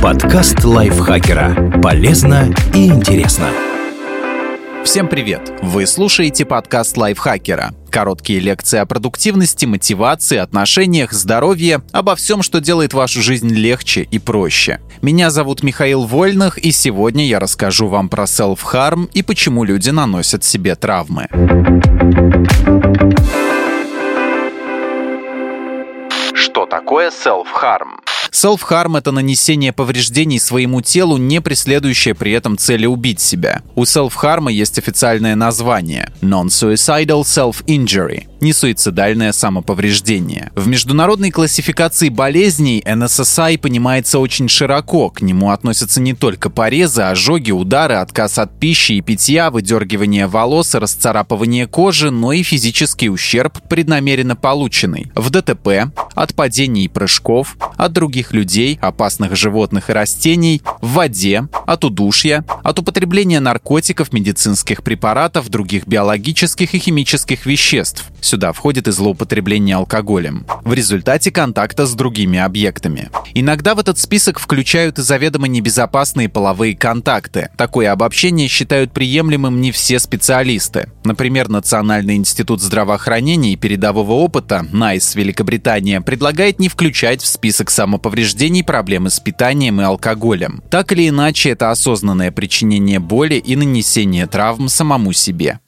Подкаст лайфхакера. Полезно и интересно. Всем привет! Вы слушаете подкаст лайфхакера. Короткие лекции о продуктивности, мотивации, отношениях, здоровье, обо всем, что делает вашу жизнь легче и проще. Меня зовут Михаил Вольных, и сегодня я расскажу вам про self-harm и почему люди наносят себе травмы. Что такое self-harm? Self-harm — это нанесение повреждений своему телу, не преследующее при этом цели убить себя. У self-harm есть официальное название — Non-Suicidal Self-Injury — несуицидальное самоповреждение. В международной классификации болезней NSSI понимается очень широко. К нему относятся не только порезы, ожоги, удары, отказ от пищи и питья, выдергивание волос расцарапывание кожи, но и физический ущерб, преднамеренно полученный. В ДТП, от падений и прыжков, от других людей, опасных животных и растений, в воде, от удушья, от употребления наркотиков, медицинских препаратов, других биологических и химических веществ. Сюда входит и злоупотребление алкоголем. В результате контакта с другими объектами. Иногда в этот список включают и заведомо небезопасные половые контакты. Такое обобщение считают приемлемым не все специалисты. Например, Национальный институт здравоохранения и передового опыта НАИС Великобритания предлагает не включать в список самоповреждений повреждений, проблемы с питанием и алкоголем. Так или иначе, это осознанное причинение боли и нанесение травм самому себе.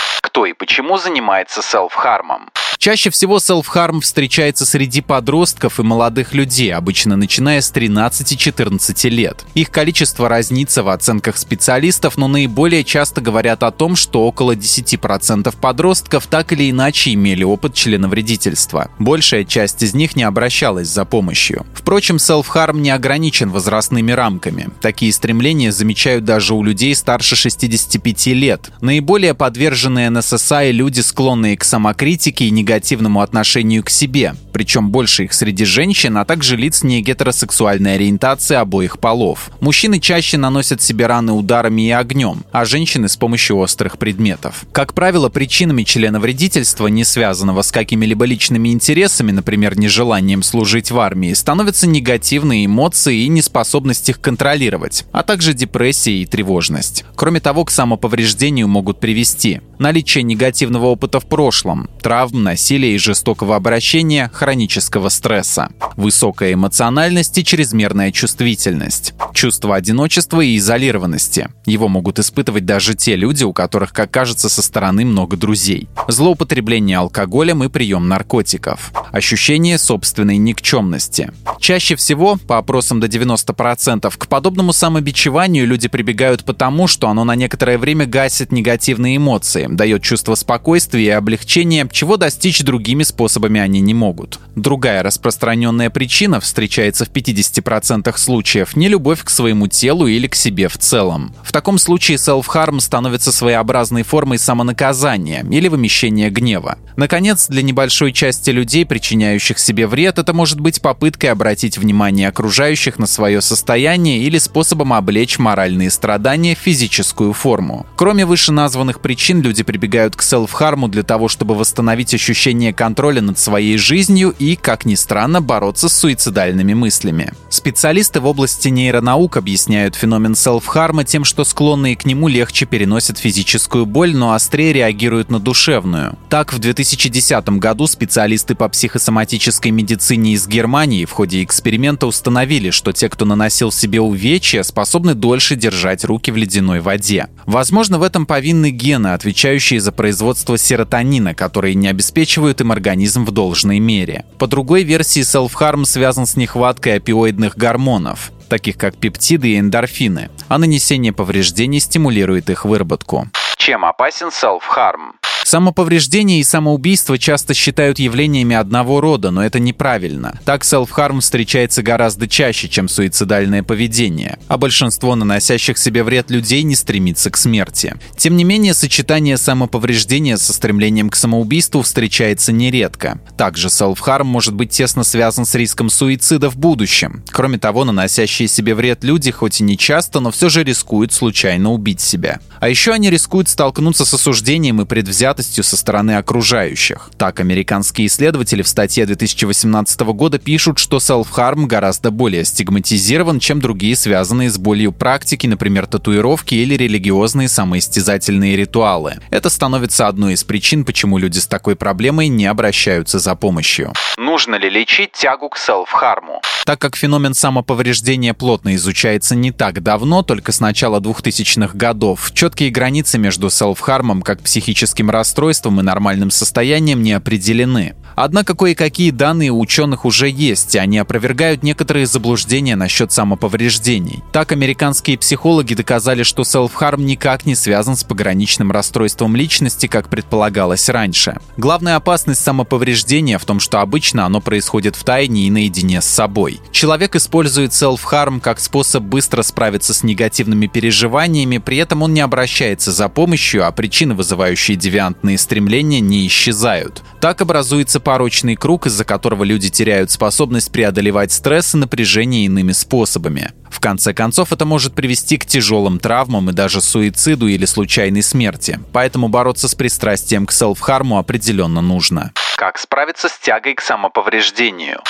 И почему занимается селф-хармом? Чаще всего self-harm встречается среди подростков и молодых людей, обычно начиная с 13-14 лет. Их количество разнится в оценках специалистов, но наиболее часто говорят о том, что около 10% подростков так или иначе имели опыт членовредительства. Большая часть из них не обращалась за помощью. Впрочем, self-harm не ограничен возрастными рамками. Такие стремления замечают даже у людей старше 65 лет. Наиболее подверженные НССА люди, склонные к самокритике и негативному негативному отношению к себе, причем больше их среди женщин, а также лиц не гетеросексуальной ориентации обоих полов. Мужчины чаще наносят себе раны ударами и огнем, а женщины с помощью острых предметов. Как правило, причинами членовредительства, не связанного с какими-либо личными интересами, например, нежеланием служить в армии, становятся негативные эмоции и неспособность их контролировать, а также депрессия и тревожность. Кроме того, к самоповреждению могут привести наличие негативного опыта в прошлом, травм, насилия и жестокого обращения, хронического стресса, высокая эмоциональность и чрезмерная чувствительность, чувство одиночества и изолированности. Его могут испытывать даже те люди, у которых, как кажется, со стороны много друзей. Злоупотребление алкоголем и прием наркотиков. Ощущение собственной никчемности. Чаще всего, по опросам до 90%, к подобному самобичеванию люди прибегают потому, что оно на некоторое время гасит негативные эмоции, дает чувство спокойствия и облегчения, чего достичь другими способами они не могут. Другая распространенная причина встречается в 50% случаев – не любовь к своему телу или к себе в целом. В таком случае self-harm становится своеобразной формой самонаказания или вымещения гнева. Наконец, для небольшой части людей, причиняющих себе вред, это может быть попыткой обратить внимание окружающих на свое состояние или способом облечь моральные страдания в физическую форму. Кроме вышеназванных причин, люди прибегают к селф-харму для того, чтобы восстановить ощущение контроля над своей жизнью и, как ни странно, бороться с суицидальными мыслями. Специалисты в области нейронаук объясняют феномен селф-харма тем, что склонные к нему легче переносят физическую боль, но острее реагируют на душевную. Так, в 2010 году специалисты по психосоматической медицине из Германии в ходе эксперимента установили, что те, кто наносил себе увечья, способны дольше держать руки в ледяной воде. Возможно, в этом повинны гены, отвечающие за производство серотонина, которые не обеспечивают им организм в должной мере. По другой версии, self-harm связан с нехваткой опиоидных гормонов таких как пептиды и эндорфины, а нанесение повреждений стимулирует их выработку. Чем опасен self-harm? Самоповреждение и самоубийство часто считают явлениями одного рода, но это неправильно. Так селф-харм встречается гораздо чаще, чем суицидальное поведение, а большинство наносящих себе вред людей не стремится к смерти. Тем не менее, сочетание самоповреждения со стремлением к самоубийству встречается нередко. Также селф-харм может быть тесно связан с риском суицида в будущем. Кроме того, наносящие себе вред люди хоть и не часто, но все же рискуют случайно убить себя. А еще они рискуют столкнуться с осуждением и предвзятостью виноватостью со стороны окружающих. Так, американские исследователи в статье 2018 года пишут, что self-harm гораздо более стигматизирован, чем другие связанные с болью практики, например, татуировки или религиозные самоистязательные ритуалы. Это становится одной из причин, почему люди с такой проблемой не обращаются за помощью. Нужно ли лечить тягу к селф-харму? Так как феномен самоповреждения плотно изучается не так давно, только с начала 2000-х годов, четкие границы между селф-хармом как психическим расстройством и нормальным состоянием не определены. Однако кое-какие данные у ученых уже есть, и они опровергают некоторые заблуждения насчет самоповреждений. Так, американские психологи доказали, что self-harm никак не связан с пограничным расстройством личности, как предполагалось раньше. Главная опасность самоповреждения в том, что обычно оно происходит в тайне и наедине с собой. Человек использует self-harm как способ быстро справиться с негативными переживаниями, при этом он не обращается за помощью, а причины, вызывающие девиантные стремления, не исчезают. Так образуется порочный круг, из-за которого люди теряют способность преодолевать стресс и напряжение иными способами. В конце концов, это может привести к тяжелым травмам и даже суициду или случайной смерти. Поэтому бороться с пристрастием к селф-харму определенно нужно. Как справиться с тягой к самоповреждению?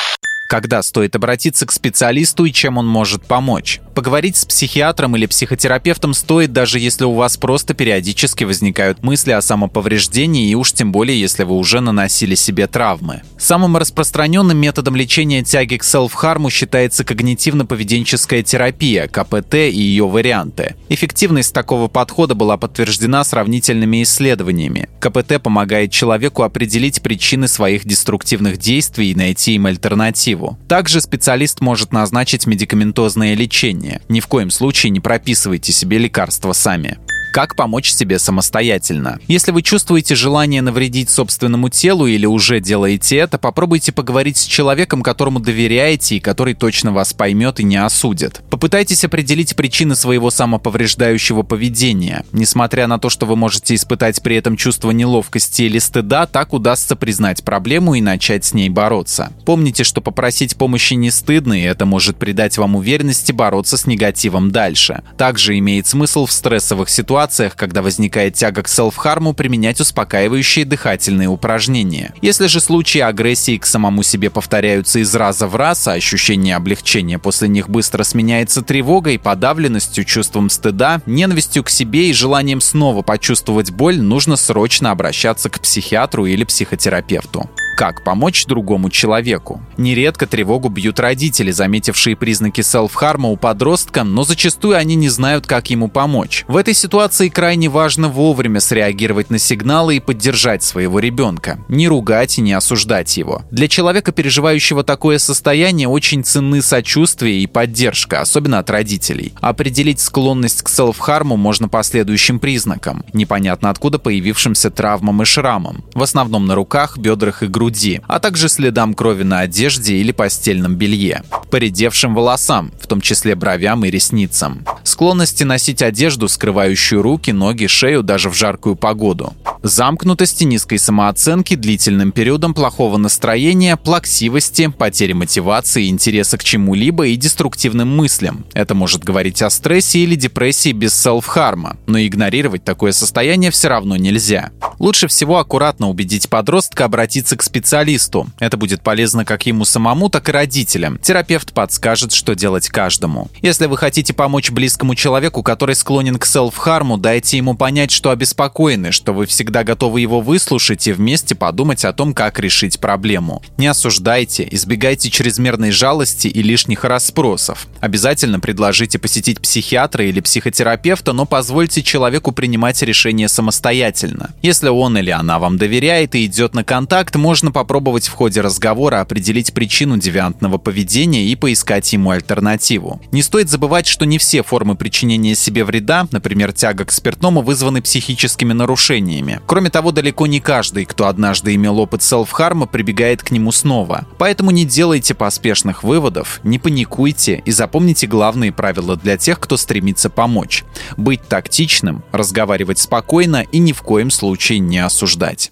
когда стоит обратиться к специалисту и чем он может помочь. Поговорить с психиатром или психотерапевтом стоит, даже если у вас просто периодически возникают мысли о самоповреждении и уж тем более, если вы уже наносили себе травмы. Самым распространенным методом лечения тяги к селф-харму считается когнитивно-поведенческая терапия, КПТ и ее варианты. Эффективность такого подхода была подтверждена сравнительными исследованиями. КПТ помогает человеку определить причины своих деструктивных действий и найти им альтернативу. Также специалист может назначить медикаментозное лечение. Ни в коем случае не прописывайте себе лекарства сами. Как помочь себе самостоятельно? Если вы чувствуете желание навредить собственному телу или уже делаете это, попробуйте поговорить с человеком, которому доверяете и который точно вас поймет и не осудит. Попытайтесь определить причины своего самоповреждающего поведения. Несмотря на то, что вы можете испытать при этом чувство неловкости или стыда, так удастся признать проблему и начать с ней бороться. Помните, что попросить помощи не стыдно, и это может придать вам уверенности бороться с негативом дальше. Также имеет смысл в стрессовых ситуациях ситуациях, когда возникает тяга к селф-харму, применять успокаивающие дыхательные упражнения. Если же случаи агрессии к самому себе повторяются из раза в раз, а ощущение облегчения после них быстро сменяется тревогой, подавленностью, чувством стыда, ненавистью к себе и желанием снова почувствовать боль, нужно срочно обращаться к психиатру или психотерапевту. Как помочь другому человеку? Нередко тревогу бьют родители, заметившие признаки селф-харма у подростка, но зачастую они не знают, как ему помочь. В этой ситуации крайне важно вовремя среагировать на сигналы и поддержать своего ребенка. Не ругать и не осуждать его. Для человека, переживающего такое состояние, очень ценны сочувствие и поддержка, особенно от родителей. Определить склонность к селф-харму можно по следующим признакам. Непонятно откуда появившимся травмам и шрамам. В основном на руках, бедрах и груди груди, а также следам крови на одежде или постельном белье, поредевшим волосам, в том числе бровям и ресницам, склонности носить одежду, скрывающую руки, ноги, шею даже в жаркую погоду, замкнутости, низкой самооценки, длительным периодом плохого настроения, плаксивости, потери мотивации, интереса к чему-либо и деструктивным мыслям. Это может говорить о стрессе или депрессии без селф-харма, но игнорировать такое состояние все равно нельзя. Лучше всего аккуратно убедить подростка обратиться к специалисту. Это будет полезно как ему самому, так и родителям. Терапевт подскажет, что делать каждому. Если вы хотите помочь близкому человеку, который склонен к селф-харму, дайте ему понять, что обеспокоены, что вы всегда готовы его выслушать и вместе подумать о том, как решить проблему. Не осуждайте, избегайте чрезмерной жалости и лишних расспросов. Обязательно предложите посетить психиатра или психотерапевта, но позвольте человеку принимать решение самостоятельно. Если он или она вам доверяет и идет на контакт, можно попробовать в ходе разговора определить причину девиантного поведения и поискать ему альтернативу. Не стоит забывать, что не все формы причинения себе вреда, например, тяга к спиртному, вызваны психическими нарушениями. Кроме того, далеко не каждый, кто однажды имел опыт селф-харма, прибегает к нему снова. Поэтому не делайте поспешных выводов, не паникуйте и запомните главные правила для тех, кто стремится помочь. Быть тактичным, разговаривать спокойно и ни в коем случае не осуждать.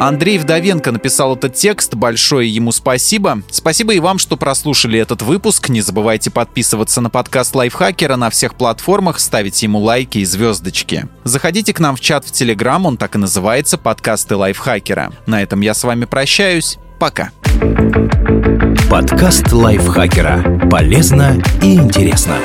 Андрей Вдовенко написал этот текст. Большое ему спасибо. Спасибо и вам, что прослушали этот выпуск. Не забывайте подписываться на подкаст Лайфхакера на всех платформах, ставить ему лайки и звездочки. Заходите к нам в чат в Телеграм, он так и называется «Подкасты Лайфхакера». На этом я с вами прощаюсь. Пока. Подкаст Лайфхакера. Полезно и интересно.